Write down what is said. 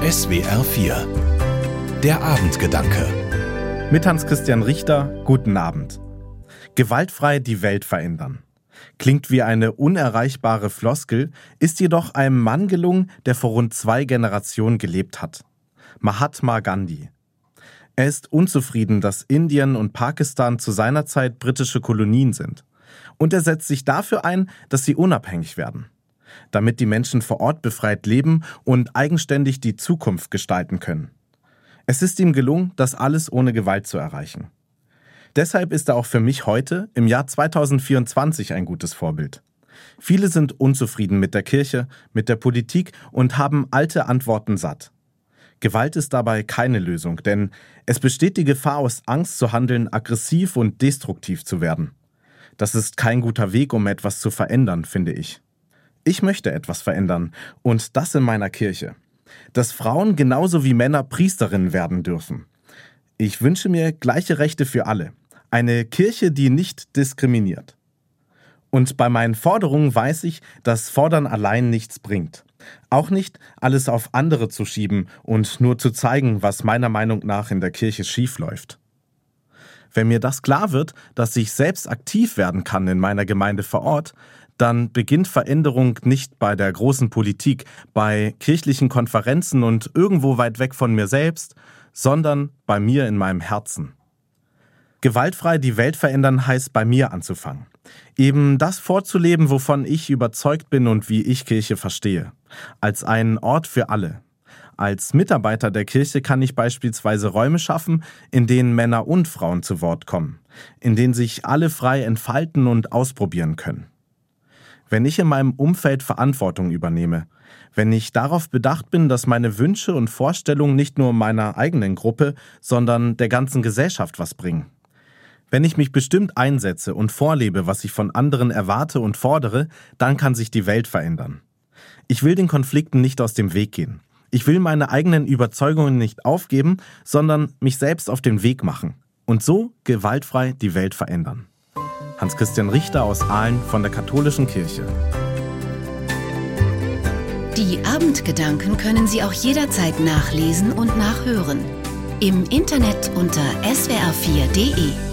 SWR 4 Der Abendgedanke Mit Hans-Christian Richter, guten Abend. Gewaltfrei die Welt verändern. Klingt wie eine unerreichbare Floskel, ist jedoch einem Mann gelungen, der vor rund zwei Generationen gelebt hat. Mahatma Gandhi. Er ist unzufrieden, dass Indien und Pakistan zu seiner Zeit britische Kolonien sind. Und er setzt sich dafür ein, dass sie unabhängig werden damit die Menschen vor Ort befreit leben und eigenständig die Zukunft gestalten können. Es ist ihm gelungen, das alles ohne Gewalt zu erreichen. Deshalb ist er auch für mich heute, im Jahr 2024, ein gutes Vorbild. Viele sind unzufrieden mit der Kirche, mit der Politik und haben alte Antworten satt. Gewalt ist dabei keine Lösung, denn es besteht die Gefahr, aus Angst zu handeln, aggressiv und destruktiv zu werden. Das ist kein guter Weg, um etwas zu verändern, finde ich. Ich möchte etwas verändern und das in meiner Kirche. Dass Frauen genauso wie Männer Priesterinnen werden dürfen. Ich wünsche mir gleiche Rechte für alle. Eine Kirche, die nicht diskriminiert. Und bei meinen Forderungen weiß ich, dass Fordern allein nichts bringt. Auch nicht, alles auf andere zu schieben und nur zu zeigen, was meiner Meinung nach in der Kirche schiefläuft. Wenn mir das klar wird, dass ich selbst aktiv werden kann in meiner Gemeinde vor Ort, dann beginnt Veränderung nicht bei der großen Politik, bei kirchlichen Konferenzen und irgendwo weit weg von mir selbst, sondern bei mir in meinem Herzen. Gewaltfrei die Welt verändern heißt bei mir anzufangen. Eben das vorzuleben, wovon ich überzeugt bin und wie ich Kirche verstehe. Als einen Ort für alle. Als Mitarbeiter der Kirche kann ich beispielsweise Räume schaffen, in denen Männer und Frauen zu Wort kommen, in denen sich alle frei entfalten und ausprobieren können. Wenn ich in meinem Umfeld Verantwortung übernehme, wenn ich darauf bedacht bin, dass meine Wünsche und Vorstellungen nicht nur meiner eigenen Gruppe, sondern der ganzen Gesellschaft was bringen. Wenn ich mich bestimmt einsetze und vorlebe, was ich von anderen erwarte und fordere, dann kann sich die Welt verändern. Ich will den Konflikten nicht aus dem Weg gehen. Ich will meine eigenen Überzeugungen nicht aufgeben, sondern mich selbst auf den Weg machen und so gewaltfrei die Welt verändern. Hans-Christian Richter aus Aalen von der Katholischen Kirche. Die Abendgedanken können Sie auch jederzeit nachlesen und nachhören. Im Internet unter swr4.de.